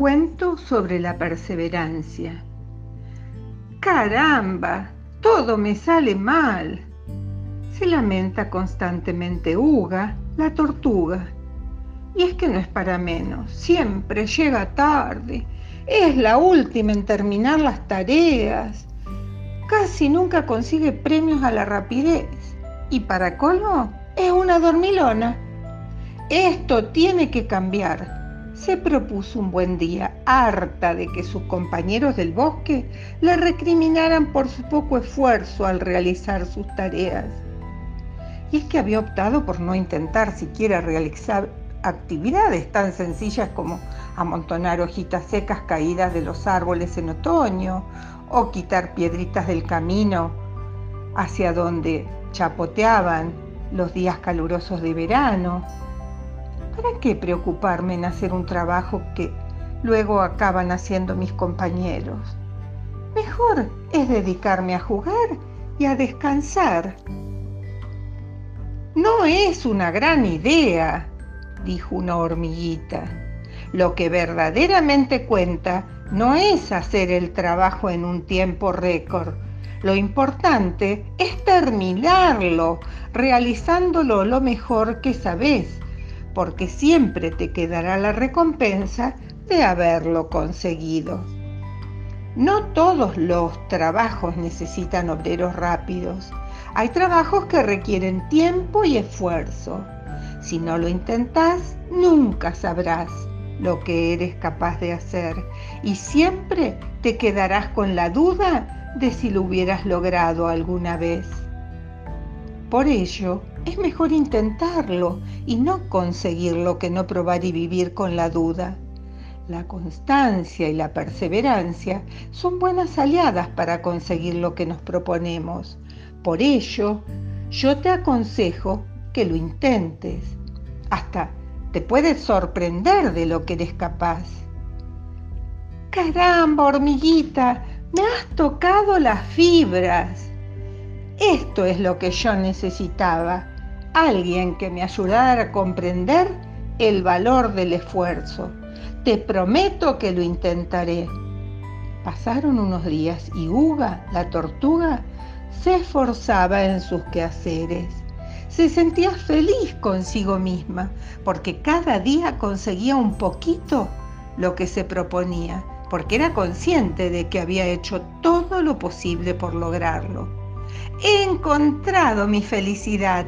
Cuento sobre la perseverancia. Caramba, todo me sale mal. Se lamenta constantemente Uga, la tortuga. Y es que no es para menos, siempre llega tarde, es la última en terminar las tareas, casi nunca consigue premios a la rapidez y para colmo es una dormilona. Esto tiene que cambiar se propuso un buen día, harta de que sus compañeros del bosque le recriminaran por su poco esfuerzo al realizar sus tareas. Y es que había optado por no intentar siquiera realizar actividades tan sencillas como amontonar hojitas secas caídas de los árboles en otoño o quitar piedritas del camino hacia donde chapoteaban los días calurosos de verano ¿Para qué preocuparme en hacer un trabajo que luego acaban haciendo mis compañeros? Mejor es dedicarme a jugar y a descansar. No es una gran idea, dijo una hormiguita. Lo que verdaderamente cuenta no es hacer el trabajo en un tiempo récord. Lo importante es terminarlo, realizándolo lo mejor que sabes porque siempre te quedará la recompensa de haberlo conseguido. No todos los trabajos necesitan obreros rápidos. Hay trabajos que requieren tiempo y esfuerzo. Si no lo intentas, nunca sabrás lo que eres capaz de hacer y siempre te quedarás con la duda de si lo hubieras logrado alguna vez. Por ello, es mejor intentarlo y no conseguir lo que no probar y vivir con la duda. La constancia y la perseverancia son buenas aliadas para conseguir lo que nos proponemos. Por ello, yo te aconsejo que lo intentes. Hasta te puedes sorprender de lo que eres capaz. Caramba, hormiguita, me has tocado las fibras. Esto es lo que yo necesitaba, alguien que me ayudara a comprender el valor del esfuerzo. Te prometo que lo intentaré. Pasaron unos días y Uga, la tortuga, se esforzaba en sus quehaceres. Se sentía feliz consigo misma porque cada día conseguía un poquito lo que se proponía, porque era consciente de que había hecho todo lo posible por lograrlo. He encontrado mi felicidad.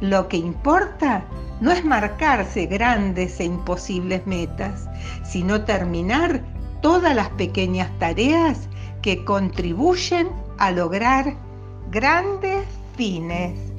Lo que importa no es marcarse grandes e imposibles metas, sino terminar todas las pequeñas tareas que contribuyen a lograr grandes fines.